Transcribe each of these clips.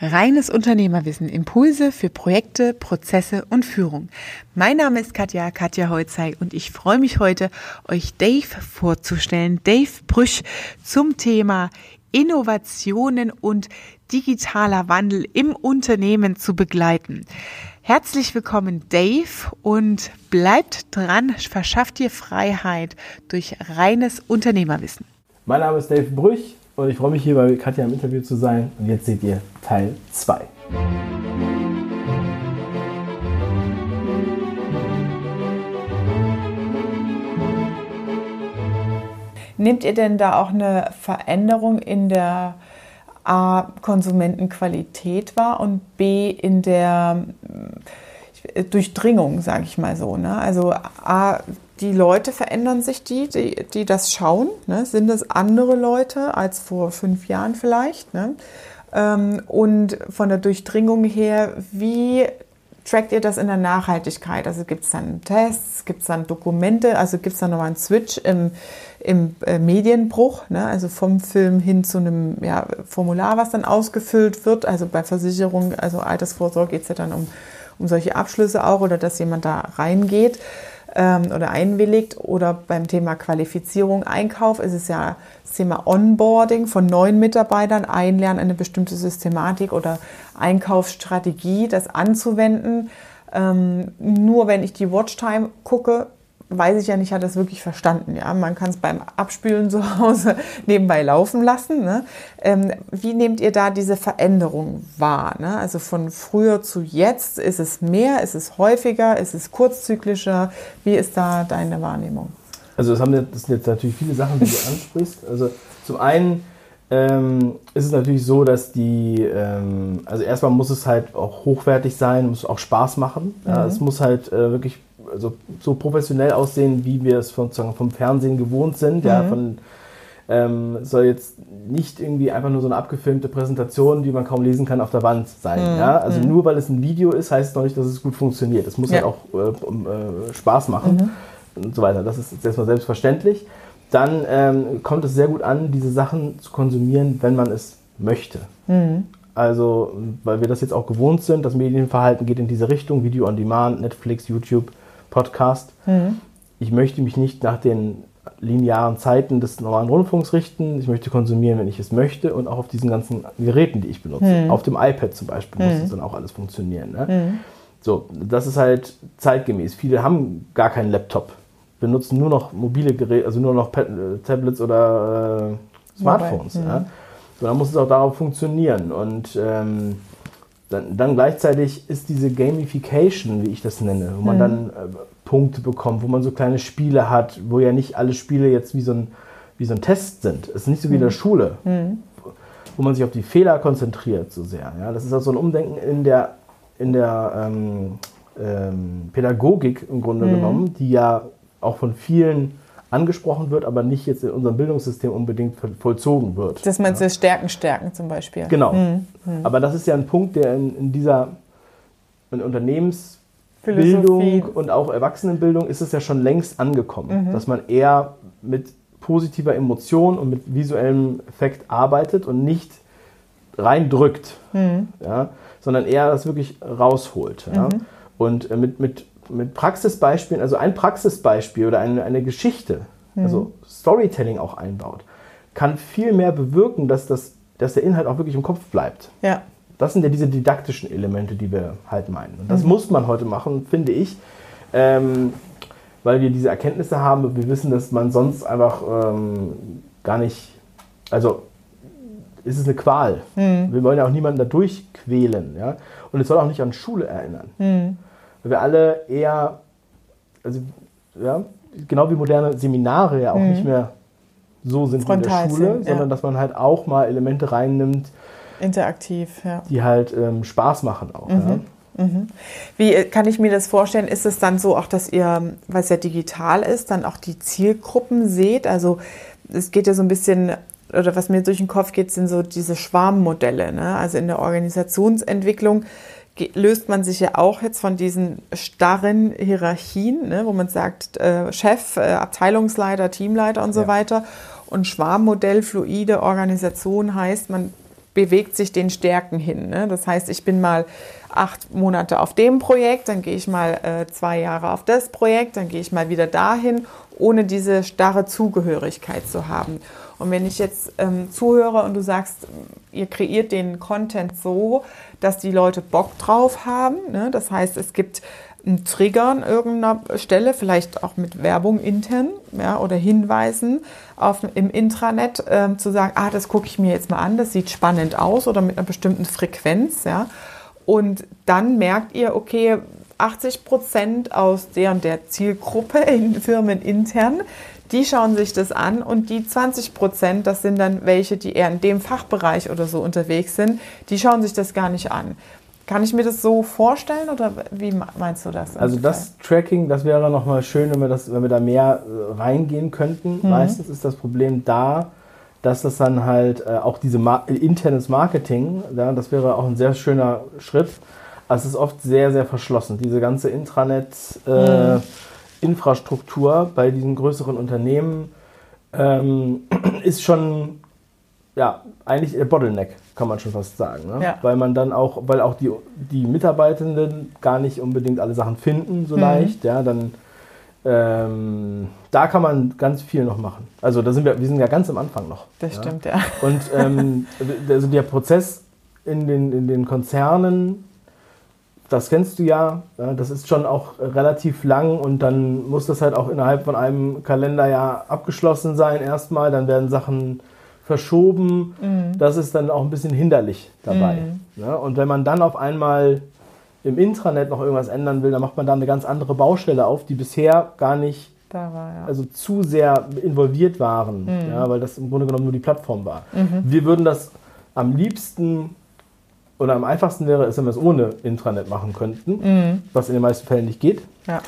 Reines Unternehmerwissen, Impulse für Projekte, Prozesse und Führung. Mein Name ist Katja, Katja Holzei und ich freue mich heute, euch Dave vorzustellen. Dave Brüch zum Thema Innovationen und digitaler Wandel im Unternehmen zu begleiten. Herzlich willkommen, Dave, und bleibt dran, verschafft dir Freiheit durch reines Unternehmerwissen. Mein Name ist Dave Brüch und ich freue mich hier bei Katja im Interview zu sein. Und jetzt seht ihr Teil 2. Nehmt ihr denn da auch eine Veränderung in der A, Konsumentenqualität wahr und B, in der Durchdringung, sage ich mal so. Ne? Also A, die Leute verändern sich, die, die, die das schauen. Ne? Sind es andere Leute als vor fünf Jahren vielleicht? Ne? Ähm, und von der Durchdringung her, wie trackt ihr das in der Nachhaltigkeit? Also gibt es dann Tests, gibt es dann Dokumente, also gibt es dann nochmal einen Switch im, im äh, Medienbruch, ne? also vom Film hin zu einem ja, Formular, was dann ausgefüllt wird. Also bei Versicherung, also Altersvorsorge geht es ja dann um, um solche Abschlüsse auch oder dass jemand da reingeht ähm, oder einwilligt. Oder beim Thema Qualifizierung, Einkauf ist es ja das Thema Onboarding von neuen Mitarbeitern, Einlernen eine bestimmte Systematik oder Einkaufsstrategie, das anzuwenden. Ähm, nur wenn ich die Watchtime gucke, weiß ich ja nicht, hat das wirklich verstanden. Ja? Man kann es beim Abspülen zu Hause nebenbei laufen lassen. Ne? Ähm, wie nehmt ihr da diese Veränderung wahr? Ne? Also von früher zu jetzt, ist es mehr, ist es häufiger, ist es kurzzyklischer? Wie ist da deine Wahrnehmung? Also das, haben, das sind jetzt natürlich viele Sachen, die du ansprichst. Also zum einen ähm, ist es natürlich so, dass die, ähm, also erstmal muss es halt auch hochwertig sein, muss auch Spaß machen. Mhm. Ja, es muss halt äh, wirklich also so professionell aussehen, wie wir es von, vom Fernsehen gewohnt sind. Mhm. Ja, von, ähm, soll jetzt nicht irgendwie einfach nur so eine abgefilmte Präsentation, die man kaum lesen kann, auf der Wand sein. Mhm. Ja? Also mhm. nur weil es ein Video ist, heißt es noch nicht, dass es gut funktioniert. Es muss ja. halt auch äh, äh, Spaß machen mhm. und so weiter. Das ist jetzt erstmal selbstverständlich. Dann ähm, kommt es sehr gut an, diese Sachen zu konsumieren, wenn man es möchte. Mhm. Also, weil wir das jetzt auch gewohnt sind, das Medienverhalten geht in diese Richtung, Video on Demand, Netflix, YouTube, Podcast. Mhm. Ich möchte mich nicht nach den linearen Zeiten des normalen Rundfunks richten. Ich möchte konsumieren, wenn ich es möchte und auch auf diesen ganzen Geräten, die ich benutze. Mhm. Auf dem iPad zum Beispiel muss es dann auch alles funktionieren. Ne? Mhm. So, das ist halt zeitgemäß. Viele haben gar keinen Laptop, benutzen nur noch mobile Geräte, also nur noch Pad äh, Tablets oder äh, Smartphones. Ja? So, dann muss es auch darauf funktionieren. Und ähm, dann, dann, gleichzeitig ist diese Gamification, wie ich das nenne, wo man mhm. dann äh, Punkte bekommt, wo man so kleine Spiele hat, wo ja nicht alle Spiele jetzt wie so ein, wie so ein Test sind. Es ist nicht so wie in der mhm. Schule, mhm. wo man sich auf die Fehler konzentriert so sehr. Ja? Das ist auch so ein Umdenken in der, in der ähm, ähm, Pädagogik im Grunde mhm. genommen, die ja auch von vielen angesprochen wird, aber nicht jetzt in unserem Bildungssystem unbedingt vollzogen wird. Das meinst du Stärken stärken zum Beispiel? Genau. Mhm. Aber das ist ja ein Punkt, der in, in dieser in Unternehmensbildung und auch Erwachsenenbildung ist es ja schon längst angekommen, mhm. dass man eher mit positiver Emotion und mit visuellem Effekt arbeitet und nicht reindrückt, mhm. ja, sondern eher das wirklich rausholt. Ja. Mhm. Und äh, mit, mit mit Praxisbeispielen, also ein Praxisbeispiel oder eine, eine Geschichte, mhm. also Storytelling auch einbaut, kann viel mehr bewirken, dass, das, dass der Inhalt auch wirklich im Kopf bleibt. Ja. Das sind ja diese didaktischen Elemente, die wir halt meinen. Und das mhm. muss man heute machen, finde ich, ähm, weil wir diese Erkenntnisse haben und wir wissen, dass man sonst einfach ähm, gar nicht, also ist es eine Qual. Mhm. Wir wollen ja auch niemanden dadurch quälen. Ja? Und es soll auch nicht an Schule erinnern. Weil wir alle eher, also ja, genau wie moderne Seminare ja auch mhm. nicht mehr so sind Frontal wie in der Schule, sind, ja. sondern dass man halt auch mal Elemente reinnimmt. Interaktiv, ja. Die halt ähm, Spaß machen auch. Mhm. Ja. Mhm. Wie äh, kann ich mir das vorstellen? Ist es dann so auch, dass ihr, weil es ja digital ist, dann auch die Zielgruppen seht? Also es geht ja so ein bisschen, oder was mir durch den Kopf geht, sind so diese Schwarmmodelle. Ne? Also in der Organisationsentwicklung löst man sich ja auch jetzt von diesen starren Hierarchien, ne, wo man sagt, äh, Chef, äh, Abteilungsleiter, Teamleiter und so ja. weiter. Und Schwarmmodell, fluide Organisation heißt, man bewegt sich den Stärken hin. Ne? Das heißt, ich bin mal acht Monate auf dem Projekt, dann gehe ich mal äh, zwei Jahre auf das Projekt, dann gehe ich mal wieder dahin, ohne diese starre Zugehörigkeit zu haben. Und wenn ich jetzt ähm, zuhöre und du sagst, ihr kreiert den Content so, dass die Leute Bock drauf haben, ne? das heißt, es gibt ein Trigger an irgendeiner Stelle, vielleicht auch mit Werbung intern ja, oder Hinweisen auf, im Intranet ähm, zu sagen, ah, das gucke ich mir jetzt mal an, das sieht spannend aus oder mit einer bestimmten Frequenz. Ja. Und dann merkt ihr, okay, 80 Prozent aus der und der Zielgruppe in Firmen intern, die schauen sich das an und die 20 Prozent, das sind dann welche, die eher in dem Fachbereich oder so unterwegs sind, die schauen sich das gar nicht an. Kann ich mir das so vorstellen oder wie meinst du das? Also das Tracking, das wäre nochmal schön, wenn wir, das, wenn wir da mehr äh, reingehen könnten. Mhm. Meistens ist das Problem da, dass das dann halt äh, auch diese internes Marketing, ja, das wäre auch ein sehr schöner Schritt. Aber es ist oft sehr, sehr verschlossen. Diese ganze Intranet-Infrastruktur äh, mhm. bei diesen größeren Unternehmen ähm, ist schon ja, eigentlich der Bottleneck, kann man schon fast sagen. Ne? Ja. Weil man dann auch, weil auch die, die Mitarbeitenden gar nicht unbedingt alle Sachen finden so mhm. leicht, ja, dann ähm, da kann man ganz viel noch machen. Also da sind wir, wir sind ja ganz am Anfang noch. Das ja? stimmt, ja. Und ähm, also der Prozess in den, in den Konzernen, das kennst du ja, das ist schon auch relativ lang und dann muss das halt auch innerhalb von einem Kalenderjahr abgeschlossen sein erstmal. Dann werden Sachen verschoben. Mhm. Das ist dann auch ein bisschen hinderlich dabei. Mhm. Ja, und wenn man dann auf einmal im Intranet noch irgendwas ändern will, dann macht man da eine ganz andere Baustelle auf, die bisher gar nicht war, ja. also zu sehr involviert waren, mhm. ja, weil das im Grunde genommen nur die Plattform war. Mhm. Wir würden das am liebsten oder am einfachsten wäre es, wenn wir es ohne Intranet machen könnten, mhm. was in den meisten Fällen nicht geht. Ja.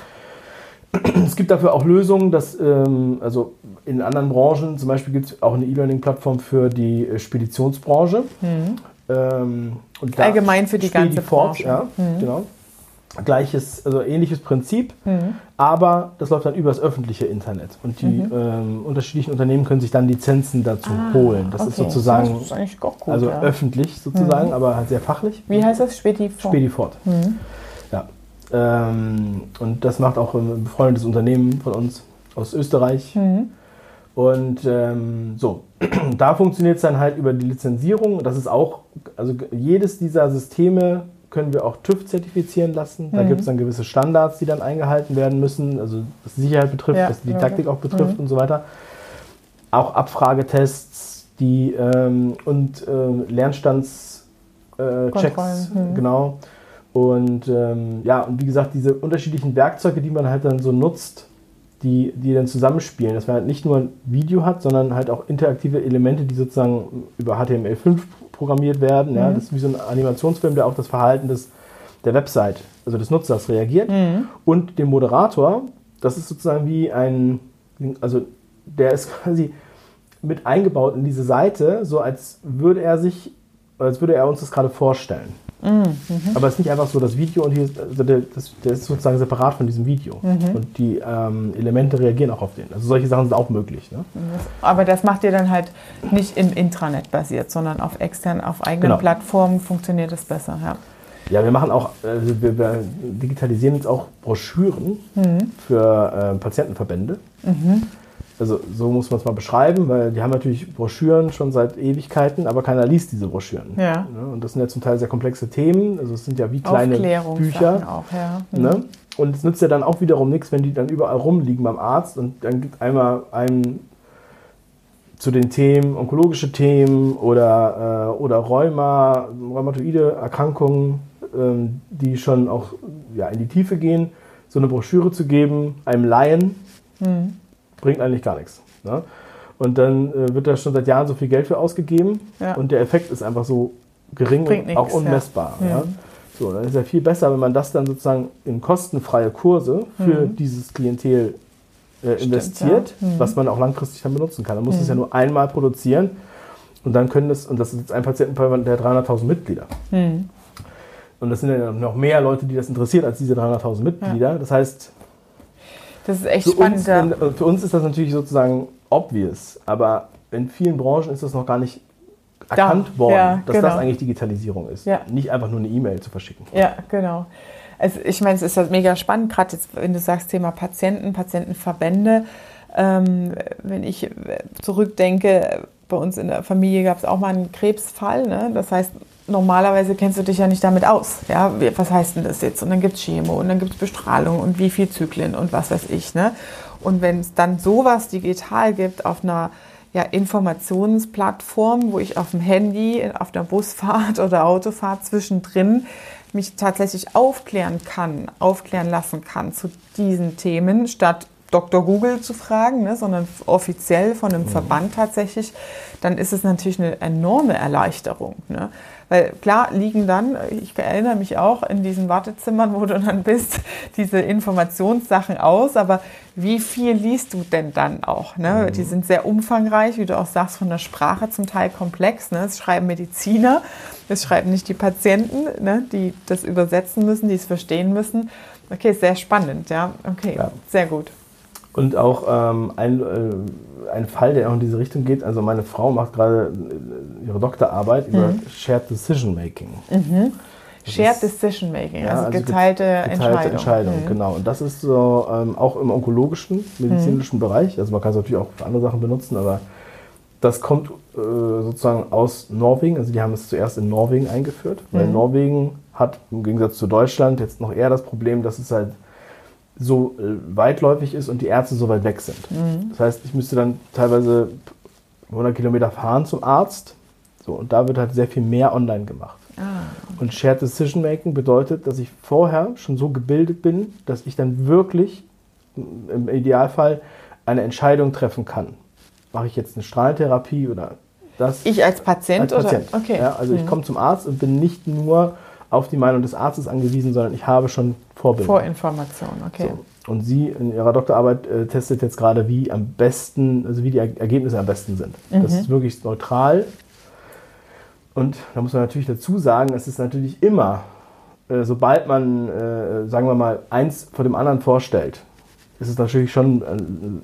Es gibt dafür auch Lösungen, dass, ähm, also in anderen Branchen, zum Beispiel gibt es auch eine E-Learning-Plattform für die Speditionsbranche. Mhm. Ähm, Allgemein für die ganze Branche. Ja, mhm. genau. Gleiches, also ähnliches Prinzip, mhm. aber das läuft dann übers öffentliche Internet. Und die mhm. ähm, unterschiedlichen Unternehmen können sich dann Lizenzen dazu ah, holen. Das okay. ist sozusagen das ist eigentlich gut, also ja. öffentlich sozusagen, mhm. aber halt sehr fachlich. Wie heißt das? Spedifort. Spedifort. Mhm. Ähm, und das macht auch ein befreundetes Unternehmen von uns aus Österreich. Mhm. Und ähm, so, da funktioniert es dann halt über die Lizenzierung. Das ist auch, also jedes dieser Systeme können wir auch TÜV zertifizieren lassen. Da mhm. gibt es dann gewisse Standards, die dann eingehalten werden müssen, also was die Sicherheit betrifft, ja, was die Didaktik ja. auch betrifft mhm. und so weiter. Auch Abfragetests die, ähm, und äh, Lernstandschecks, äh, mhm. genau. Und ähm, ja, und wie gesagt, diese unterschiedlichen Werkzeuge, die man halt dann so nutzt, die, die dann zusammenspielen, dass man halt nicht nur ein Video hat, sondern halt auch interaktive Elemente, die sozusagen über HTML5 programmiert werden. Mhm. Ja, das ist wie so ein Animationsfilm, der auf das Verhalten des, der Website, also des Nutzers reagiert. Mhm. Und den Moderator, das ist sozusagen wie ein, also der ist quasi mit eingebaut in diese Seite, so als würde er sich, als würde er uns das gerade vorstellen. Mhm. Aber es ist nicht einfach so das Video und hier ist, also der, das, der ist sozusagen separat von diesem Video. Mhm. Und die ähm, Elemente reagieren auch auf den. Also solche Sachen sind auch möglich. Ne? Aber das macht ihr dann halt nicht im Intranet basiert, sondern auf extern, auf eigenen genau. Plattformen funktioniert es besser. Ja. Ja, wir machen auch, also wir, wir digitalisieren jetzt auch Broschüren mhm. für äh, Patientenverbände. Mhm also so muss man es mal beschreiben, weil die haben natürlich Broschüren schon seit Ewigkeiten, aber keiner liest diese Broschüren. Ja. Ne? Und das sind ja zum Teil sehr komplexe Themen, also es sind ja wie kleine Bücher. Auch, ja. mhm. ne? Und es nützt ja dann auch wiederum nichts, wenn die dann überall rumliegen beim Arzt und dann gibt einmal einen zu den Themen, onkologische Themen oder, äh, oder Rheuma, rheumatoide Erkrankungen, ähm, die schon auch ja, in die Tiefe gehen, so eine Broschüre zu geben, einem Laien. Mhm bringt eigentlich gar nichts. Ne? Und dann äh, wird da schon seit Jahren so viel Geld für ausgegeben ja. und der Effekt ist einfach so gering bringt und nix, auch unmessbar. Ja. Ja? So, dann ist ja viel besser, wenn man das dann sozusagen in kostenfreie Kurse für mhm. dieses Klientel äh, investiert, Stimmt, mhm. was man auch langfristig dann benutzen kann. Man muss es ja mhm. nur einmal produzieren und dann können das, und das ist jetzt ein Patientenverband der 300.000 Mitglieder. Mhm. Und das sind ja noch mehr Leute, die das interessiert als diese 300.000 Mitglieder. Das heißt, das ist echt für spannend. Uns, ja. Für uns ist das natürlich sozusagen obvious, aber in vielen Branchen ist das noch gar nicht erkannt Da, worden, ja, dass genau. das eigentlich Digitalisierung ist. Ja. Nicht einfach nur eine E-Mail zu verschicken. Ja, genau. Also ich meine, es ist halt mega spannend, gerade jetzt, wenn du sagst, Thema Patienten, Patientenverbände. Ähm, wenn ich äh, zurückdenke, bei uns in der Familie gab es auch mal einen Krebsfall. Ne? Das heißt, normalerweise kennst du dich ja nicht damit aus. Ja? Was heißt denn das jetzt? Und dann gibt es Chemo und dann gibt es Bestrahlung und wie viel Zyklen und was weiß ich. Ne? Und wenn es dann sowas digital gibt auf einer ja, Informationsplattform, wo ich auf dem Handy, auf der Busfahrt oder Autofahrt zwischendrin mich tatsächlich aufklären kann, aufklären lassen kann zu diesen Themen, statt Dr. Google zu fragen, ne, sondern offiziell von einem Verband tatsächlich, dann ist es natürlich eine enorme Erleichterung. Ne? Weil klar liegen dann, ich erinnere mich auch in diesen Wartezimmern, wo du dann bist, diese Informationssachen aus, aber wie viel liest du denn dann auch? Ne? Die sind sehr umfangreich, wie du auch sagst, von der Sprache zum Teil komplex. Ne? Es schreiben Mediziner, es schreiben nicht die Patienten, ne? die das übersetzen müssen, die es verstehen müssen. Okay, sehr spannend, ja. Okay, Ja. sehr gut. Und auch ähm, ein, äh, ein Fall, der auch in diese Richtung geht. Also meine Frau macht gerade äh, ihre Doktorarbeit über Mhm. Shared Decision Making. Das Shared Decision Making, Ja, also, also get- geteilte, Geteilte Entscheidung. Entscheidung, Mhm. genau. Und das ist so ähm, auch im onkologischen, medizinischen Bereich. Also man kann es natürlich auch für andere Sachen benutzen, aber das kommt äh, sozusagen aus Norwegen. Also die haben es zuerst in Norwegen eingeführt, weil Mhm. Norwegen hat im Gegensatz zu Deutschland jetzt noch eher das Problem, dass es halt so äh, weitläufig ist und die Ärzte so weit weg sind. Mhm. Das heißt, ich müsste dann teilweise 100 Kilometer fahren zum Arzt. So, und da wird halt sehr viel mehr online gemacht. Ah, Und Shared Decision Making bedeutet, dass ich vorher schon so gebildet bin, dass ich dann wirklich im Idealfall eine Entscheidung treffen kann. Mache ich jetzt eine Strahlentherapie oder das? Ich als Patient, als Patient. oder? Okay. Ja, also ich Mhm. komme zum Arzt und bin nicht nur auf die Meinung des Arztes angewiesen, sondern ich habe schon Vorbilder. Vorinformation, okay. So. Und sie in ihrer Doktorarbeit äh, testet jetzt gerade, wie am besten, also wie die Er- Ergebnisse am besten sind. Das Mhm. ist wirklich neutral. Und da muss man natürlich dazu sagen, es ist natürlich immer, äh, sobald man, äh, sagen wir mal, eins vor dem anderen vorstellt, ist es natürlich schon äh,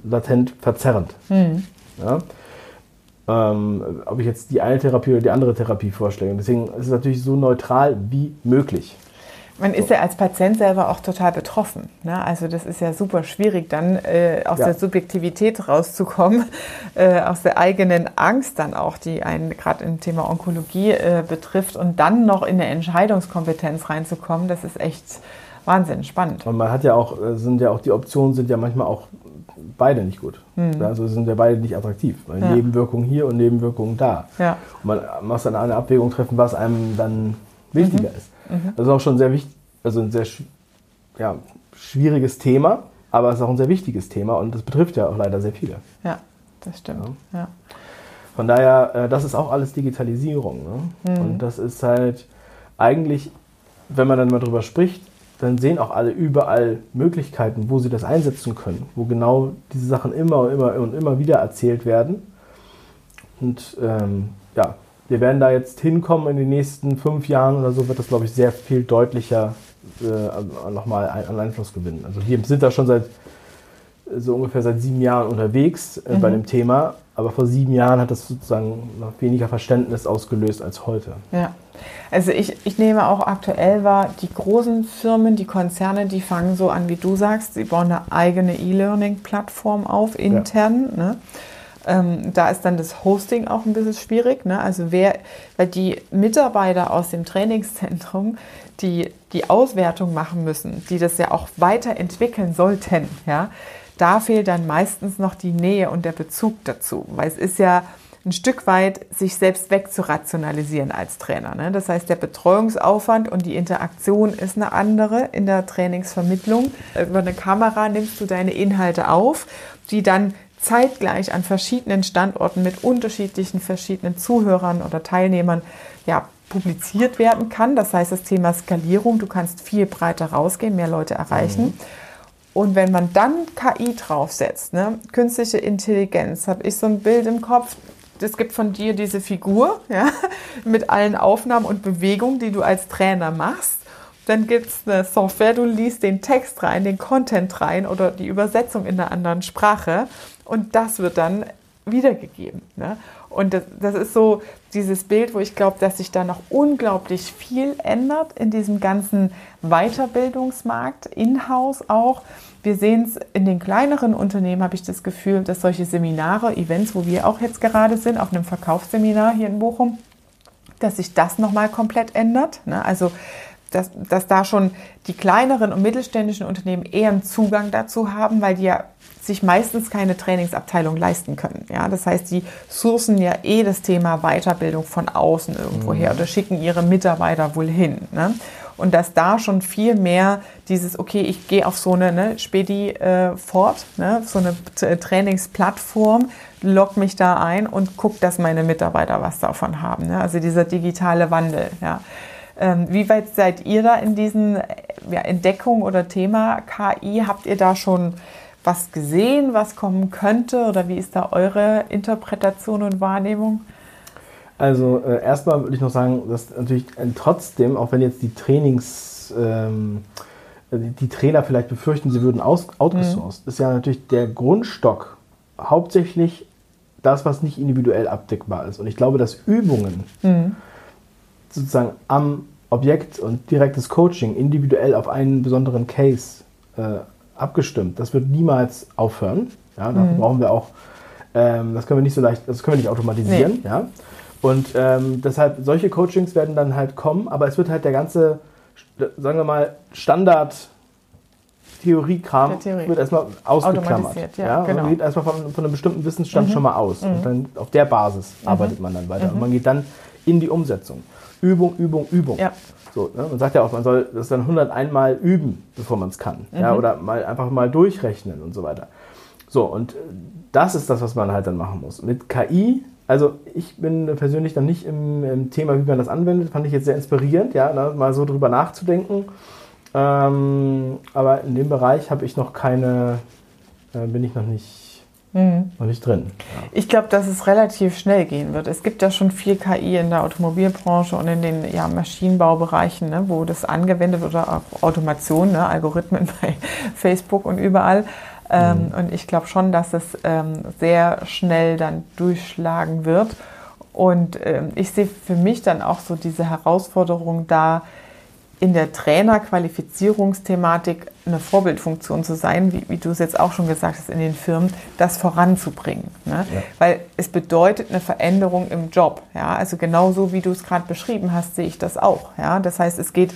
latent verzerrend. Mhm. Ja? Ähm, ob ich jetzt die eine Therapie oder die andere Therapie. Und deswegen ist es natürlich so neutral wie möglich. Man ist ja als Patient selber auch total betroffen. Ne? Also das ist ja super schwierig, dann äh, aus Ja. der Subjektivität rauszukommen, äh, aus der eigenen Angst dann auch, die einen gerade im Thema Onkologie äh, betrifft und dann noch in eine Entscheidungskompetenz reinzukommen. Das ist echt Wahnsinn, spannend. Und man hat ja auch, äh, sind ja auch die Optionen sind ja manchmal auch beide nicht gut. Also sind ja beide nicht attraktiv. Weil Mhm. Ja. Nebenwirkungen hier und Nebenwirkungen da. Ja, Und man muss dann eine Abwägung treffen, was einem dann wichtiger Mhm. ist. Das ist auch schon sehr wichtig, also ein sehr ja, schwieriges Thema, aber es ist auch ein sehr wichtiges Thema und das betrifft ja auch leider sehr viele. ja, das stimmt. Ja. Von daher, äh, das ist auch alles Digitalisierung. Ne? Mhm. Und das ist halt eigentlich, wenn man dann mal drüber spricht, dann sehen auch alle überall Möglichkeiten, wo sie das einsetzen können, wo genau diese Sachen immer und immer und immer wieder erzählt werden. Und ähm, ja, wir werden da jetzt hinkommen in den nächsten fünf Jahren oder so, wird das, glaube ich, sehr viel deutlicher äh, nochmal an Einfluss gewinnen. Also wir sind da schon seit so ungefähr seit sieben Jahren unterwegs äh, bei dem Thema, aber vor sieben Jahren hat das sozusagen noch weniger Verständnis ausgelöst als heute. Ja, also ich, ich nehme auch aktuell wahr, die großen Firmen, die Konzerne, die fangen so an, wie du sagst, sie bauen eine eigene E-Learning-Plattform auf, intern. Ne? Ähm, da ist dann das Hosting auch ein bisschen schwierig. Ne? Also wer, weil die Mitarbeiter aus dem Trainingszentrum, die die Auswertung machen müssen, die das ja auch weiterentwickeln sollten, ja, da fehlt dann meistens noch die Nähe und der Bezug dazu, weil es ist ja ein Stück weit sich selbst wegzurationalisieren als Trainer. Ne? Das heißt, der Betreuungsaufwand und die Interaktion ist eine andere in der Trainingsvermittlung. Über eine Kamera nimmst du deine Inhalte auf, die dann zeitgleich an verschiedenen Standorten mit unterschiedlichen verschiedenen Zuhörern oder Teilnehmern ja, publiziert werden kann. Das heißt, das Thema Skalierung, du kannst viel breiter rausgehen, mehr Leute erreichen. Und wenn man dann KI draufsetzt, ne, künstliche Intelligenz, habe ich so ein Bild im Kopf, es gibt von dir diese Figur ja, mit allen Aufnahmen und Bewegungen, die du als Trainer machst. Dann gibt es eine Software, du liest den Text rein, den Content rein oder die Übersetzung in einer anderen Sprache und das wird dann wiedergegeben. Ne? Und das, das ist so dieses Bild, wo ich glaube, dass sich da noch unglaublich viel ändert in diesem ganzen Weiterbildungsmarkt, in-house auch. Wir sehen es in den kleineren Unternehmen, habe ich das Gefühl, dass solche Seminare, Events, wo wir auch jetzt gerade sind, auf einem Verkaufsseminar hier in Bochum, dass sich das nochmal komplett ändert. Ne? Also dass, dass da schon die kleineren und mittelständischen Unternehmen eher einen Zugang dazu haben, weil die ja sich meistens keine Trainingsabteilung leisten können. Ja, das heißt, die sourcen ja eh das Thema Weiterbildung von außen irgendwo her mhm. oder schicken ihre Mitarbeiter wohl hin. Ne? Und dass da schon viel mehr dieses, okay, ich gehe auf so eine ne, Spedi äh, fort, ne, so eine Trainingsplattform, log mich da ein und guck, dass meine Mitarbeiter was davon haben. Ne? Also dieser digitale Wandel. Ja. Ähm, wie weit seid ihr da in diesen ja, Entdeckung oder Thema KI? Habt ihr da schon was gesehen, was kommen könnte? Oder wie ist da eure Interpretation und Wahrnehmung? Also äh, erstmal würde ich noch sagen, dass natürlich äh, trotzdem, auch wenn jetzt die Trainings, ähm, die, Trainer vielleicht befürchten, sie würden aus, outgesourced, mhm. ist ja natürlich der Grundstock hauptsächlich das, was nicht individuell abdeckbar ist. Und ich glaube, dass Übungen mhm. sozusagen am Objekt und direktes Coaching individuell auf einen besonderen Case äh, abgestimmt. Das wird niemals aufhören. Ja, dafür mhm. brauchen wir auch, ähm, das können wir nicht so leicht, das können wir nicht automatisieren. Nee. Ja. Und ähm, deshalb, solche Coachings werden dann halt kommen, aber es wird halt der ganze, sagen wir mal, Standard Theoriekram Theorie. wird erstmal ausgeklammert. Ja, ja? Genau. Man geht erstmal von, von, einem bestimmten Wissensstand mhm. schon mal aus. Mhm. Und dann auf der Basis mhm. arbeitet man dann weiter. Und mhm. man geht dann in die Umsetzung. Übung, Übung, Übung. Ja. So, ne? Man sagt ja auch, man soll das dann 101 Mal üben, bevor man es kann. Mhm. Ja? Oder mal einfach mal durchrechnen und so weiter. So, und das ist das, was man halt dann machen muss. Mit KI, also ich bin persönlich dann nicht im, im Thema, wie man das anwendet, fand ich jetzt sehr inspirierend, ja, ne? mal so drüber nachzudenken. Ähm, aber in dem Bereich habe ich noch keine, äh, bin ich noch nicht mhm. noch nicht drin. Ja. Ich glaube, dass es relativ schnell gehen wird. Es gibt ja schon viel KI in der Automobilbranche und in den ja, Maschinenbaubereichen, ne, wo das angewendet wird oder auch Automation, ne, Algorithmen bei Facebook und überall. Ähm, mhm. Und ich glaube schon, dass es ähm, sehr schnell dann durchschlagen wird. Und ähm, ich sehe für mich dann auch so diese Herausforderung da, in der Trainerqualifizierungsthematik eine Vorbildfunktion zu sein, wie, wie, du es jetzt auch schon gesagt hast, in den Firmen, das voranzubringen. Ne? Ja. Weil es bedeutet eine Veränderung im Job. Ja? Also genauso wie du es gerade beschrieben hast, sehe ich das auch. Ja? Das heißt, es geht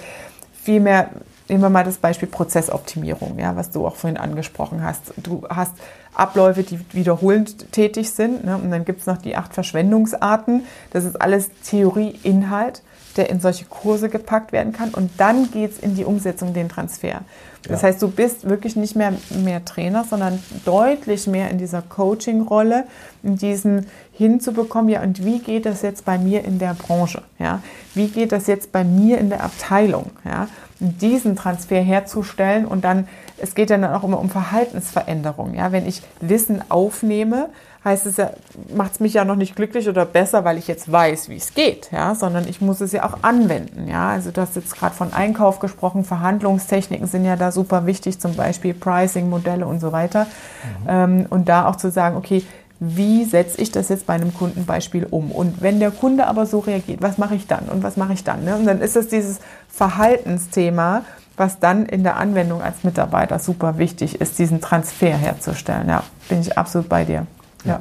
vielmehr, nehmen wir mal das Beispiel Prozessoptimierung, ja, was du auch vorhin angesprochen hast. Du hast Abläufe, die wiederholend tätig sind. Ne? Und dann gibt es noch die acht Verschwendungsarten. Das ist alles Theorie, Inhalt der in solche Kurse gepackt werden kann. Und dann geht es in die Umsetzung, den Transfer. Das ja. heißt, du bist wirklich nicht mehr mehr Trainer, sondern deutlich mehr in dieser Coaching-Rolle, in diesen hinzubekommen, ja, und wie geht das jetzt bei mir in der Branche? Ja? Wie geht das jetzt bei mir in der Abteilung? Ja? diesen Transfer herzustellen und dann, es geht dann auch immer um Verhaltensveränderung. Ja? Wenn ich Wissen aufnehme, heißt es ja, macht es mich ja noch nicht glücklich oder besser, weil ich jetzt weiß, wie es geht, ja, sondern ich muss es ja auch anwenden, ja. Also du hast jetzt gerade von Einkauf gesprochen, Verhandlungstechniken sind ja da super wichtig, zum Beispiel Pricing-Modelle und so weiter. Mhm. Ähm, und da auch zu sagen, okay, wie setze ich das jetzt bei einem Kundenbeispiel um? Und wenn der Kunde aber so reagiert, was mache ich dann und was mache ich dann? Ne? Und dann ist es dieses Verhaltensthema, was dann in der Anwendung als Mitarbeiter super wichtig ist, diesen Transfer herzustellen. Ja, bin ich absolut bei dir. Ja.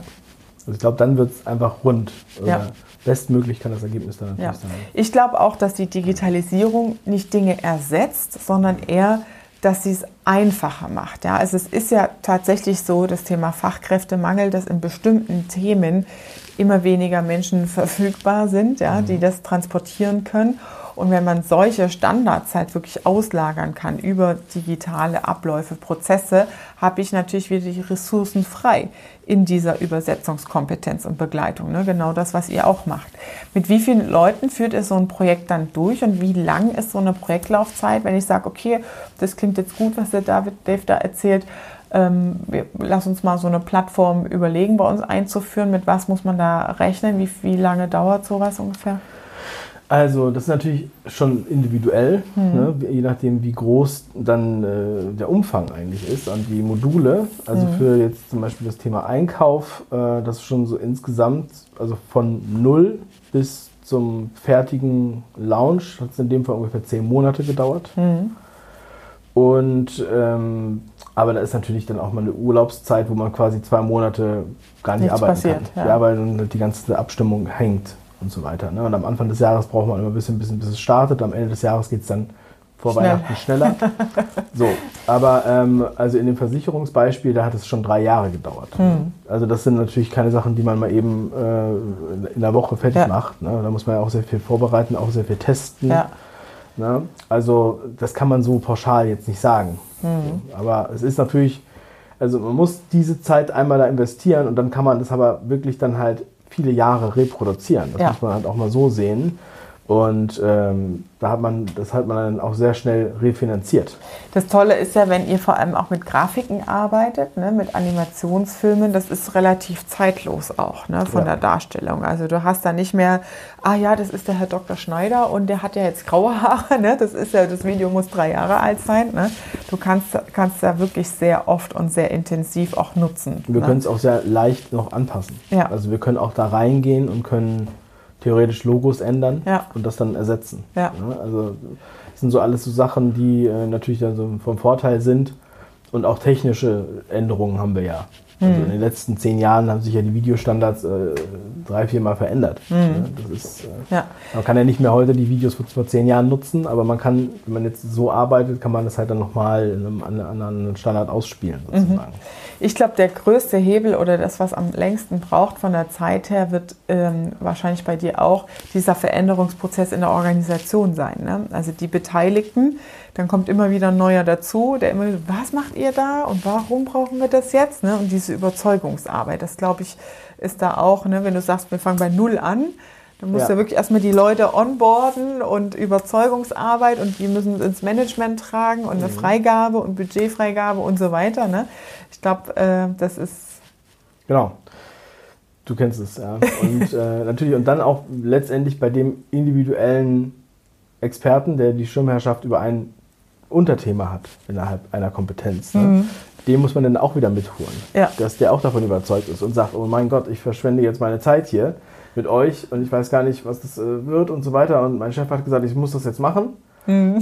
Also ich glaube, dann wird es einfach rund. Ja. Bestmöglich kann das Ergebnis dann natürlich ja. sein. Ich glaube auch, dass die Digitalisierung nicht Dinge ersetzt, sondern eher, dass sie es einfacher macht. Ja? Also es ist ja tatsächlich so, das Thema Fachkräftemangel, dass in bestimmten Themen immer weniger Menschen verfügbar sind, ja, mhm. die das transportieren können. Und wenn man solche Standards halt wirklich auslagern kann über digitale Abläufe, Prozesse, habe ich natürlich wieder die Ressourcen frei in dieser Übersetzungskompetenz und Begleitung. Ne? Genau das, was ihr auch macht. Mit wie vielen Leuten führt ihr so ein Projekt dann durch und wie lang ist so eine Projektlaufzeit, wenn ich sage, okay, das klingt jetzt gut, was der David Dave da erzählt, ähm, wir, lass uns mal so eine Plattform überlegen, bei uns einzuführen. Mit was muss man da rechnen? Wie, wie lange dauert sowas ungefähr? Also das ist natürlich schon individuell, ne? je nachdem wie groß dann äh, der Umfang eigentlich ist und die Module. Also für jetzt zum Beispiel das Thema Einkauf, äh, das ist schon so insgesamt, also von null bis zum fertigen Launch hat es in dem Fall ungefähr zehn Monate gedauert. Und ähm, aber da ist natürlich dann auch mal eine Urlaubszeit, wo man quasi zwei Monate gar nicht Nichts arbeiten passiert, kann. ja. Ja, weil dann die ganze Abstimmung hängt und so weiter. Ne? Und am Anfang des Jahres braucht man immer ein bisschen, bisschen bis es startet. Am Ende des Jahres geht es dann vor Schnell. Weihnachten schneller. so, aber ähm, also in dem Versicherungsbeispiel, da hat es schon drei Jahre gedauert. Hm. Also das sind natürlich keine Sachen, die man mal eben äh, in der Woche fertig Ja. macht. Ne? Da muss man ja auch sehr viel vorbereiten, auch sehr viel testen. Ja. Ne? Also das kann man so pauschal jetzt nicht sagen. Mhm. Aber es ist natürlich, also man muss diese Zeit einmal da investieren und dann kann man das aber wirklich dann halt viele Jahre reproduzieren. Das Ja. muss man halt auch mal so sehen. Und ähm, da hat man, das hat man dann auch sehr schnell refinanziert. Das Tolle ist ja, wenn ihr vor allem auch mit Grafiken arbeitet, ne, mit Animationsfilmen, das ist relativ zeitlos auch ne, von Ja. der Darstellung. Also du hast da nicht mehr, ah ja, das ist der Herr Dr. Schneider und der hat ja jetzt graue Haare. Ne? Das ist ja, das Video muss drei Jahre alt sein. Ne? Du kannst, kannst da wirklich sehr oft und sehr intensiv auch nutzen. Wir ne? können es auch sehr leicht noch anpassen. Ja. Also wir können auch da reingehen und können theoretisch Logos ändern Ja. und das dann ersetzen. Ja. Ne? Also das sind so alles so Sachen, die äh, natürlich dann so vom Vorteil sind. Und auch technische Änderungen haben wir ja. Also Hm. in den letzten zehn Jahren haben sich ja die Videostandards äh, drei, vier Mal verändert. Ne? Das ist, äh. Ja. man kann ja nicht mehr heute die Videos von vor zehn Jahren nutzen, aber man kann, wenn man jetzt so arbeitet, kann man das halt dann nochmal in einem an- anderen Standard ausspielen sozusagen. Ich glaube, der größte Hebel oder das, was am längsten braucht von der Zeit her, wird ähm, wahrscheinlich bei dir auch dieser Veränderungsprozess in der Organisation sein. Ne? Also die Beteiligten, dann kommt immer wieder ein neuer dazu, der immer, was macht ihr da und warum brauchen wir das jetzt? Ne? Und diese Überzeugungsarbeit, das glaube ich, ist da auch, ne? wenn du sagst, wir fangen bei Null an, dann musst Ja. du wirklich erstmal die Leute onboarden und Überzeugungsarbeit und die müssen es ins Management tragen und eine Freigabe und Budgetfreigabe und so weiter. Ne? Ich glaube, äh, das ist Genau. Du kennst es, ja. Und äh, natürlich, und dann auch letztendlich bei dem individuellen Experten, der die Schirmherrschaft über ein Unterthema hat innerhalb einer Kompetenz. Ne? Den muss man dann auch wieder mitholen. Ja. Dass der auch davon überzeugt ist und sagt, oh mein Gott, ich verschwende jetzt meine Zeit hier mit euch und ich weiß gar nicht, was das äh, wird und so weiter. Und mein Chef hat gesagt, ich muss das jetzt machen.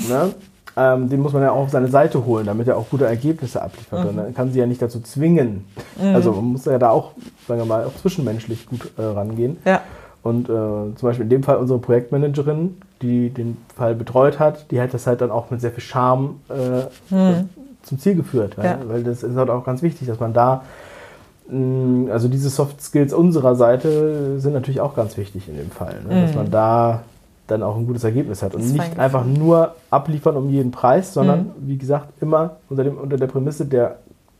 Ne? Ähm, den muss man ja auch auf seine Seite holen, damit er auch gute Ergebnisse abliefert. Und dann kann sie ja nicht dazu zwingen. Also man muss ja da auch, sagen wir mal, auch zwischenmenschlich gut äh, rangehen. ja, Und äh, zum Beispiel in dem Fall unsere Projektmanagerin, die den Fall betreut hat, die hat das halt dann auch mit sehr viel Charme äh, zum Ziel geführt. Weil, Ja. weil das ist halt auch ganz wichtig, dass man da, mh, also diese Soft Skills unserer Seite sind natürlich auch ganz wichtig in dem Fall. Ne? Dass man da dann auch ein gutes Ergebnis hat und nicht einfach nur abliefern um jeden Preis, sondern wie gesagt immer unter, dem, unter der Prämisse, der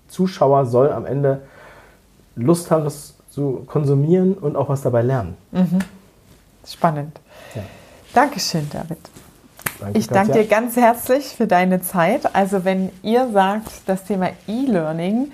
Zuschauer soll am Ende Lust haben, das zu konsumieren und auch was dabei lernen. spannend. Ja. Dankeschön, David. Danke, Ich danke dir ganz herzlich für deine Zeit. Also wenn ihr sagt, das Thema E-Learning,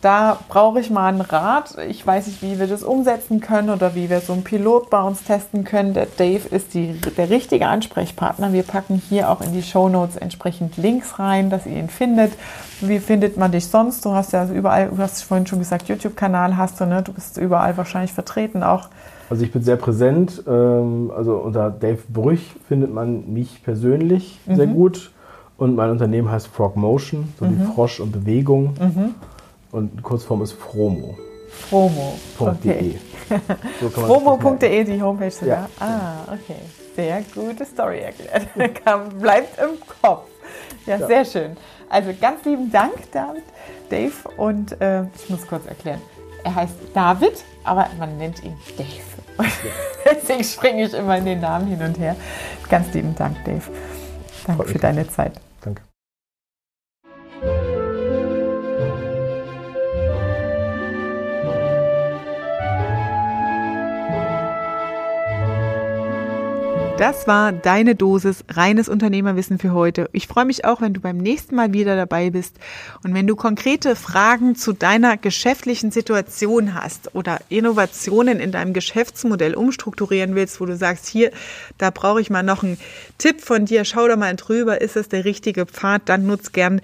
da brauche ich mal einen Rat. Ich weiß nicht, wie wir das umsetzen können oder wie wir so einen Pilot bei uns testen können. Der Dave ist die, der richtige Ansprechpartner. Wir packen hier auch in die Show Notes entsprechend Links rein, dass ihr ihn findet. Wie findet man dich sonst? Du hast ja überall, du hast vorhin schon gesagt, YouTube-Kanal hast du, ne? Du bist überall wahrscheinlich vertreten auch. Also ich bin sehr präsent. Ähm, also unter Dave Brüch findet man mich persönlich sehr Mhm. gut. Und mein Unternehmen heißt Frog Motion, so Mhm. wie Frosch und Bewegung. Und die Kurzform ist Fromo.de. Promo.de. So. Promo.de, die Homepage sogar. Ja. Ah, okay. Sehr gute Story erklärt. Bleibt im Kopf. Ja, Ja. sehr schön. Also ganz lieben Dank, David, Dave. Und äh, ich muss kurz erklären. Er heißt David, aber man nennt ihn Dave. Deswegen springe ich immer in den Namen hin und her. Ganz lieben Dank, Dave. Danke für deine Zeit. Das war deine Dosis reines Unternehmerwissen für heute. Ich freue mich auch, wenn du beim nächsten Mal wieder dabei bist und wenn du konkrete Fragen zu deiner geschäftlichen Situation hast oder Innovationen in deinem Geschäftsmodell umstrukturieren willst, wo du sagst, hier, da brauche ich mal noch einen Tipp von dir, schau da mal drüber, ist es der richtige Pfad, dann nutz gern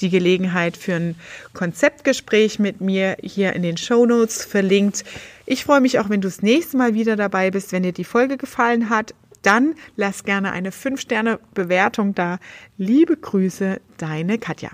die Gelegenheit für ein Konzeptgespräch mit mir hier in den Show Notes verlinkt. Ich freue mich auch, wenn du das nächste Mal wieder dabei bist, wenn dir die Folge gefallen hat dann lass gerne eine 5-Sterne-Bewertung da. Liebe Grüße, deine Katja.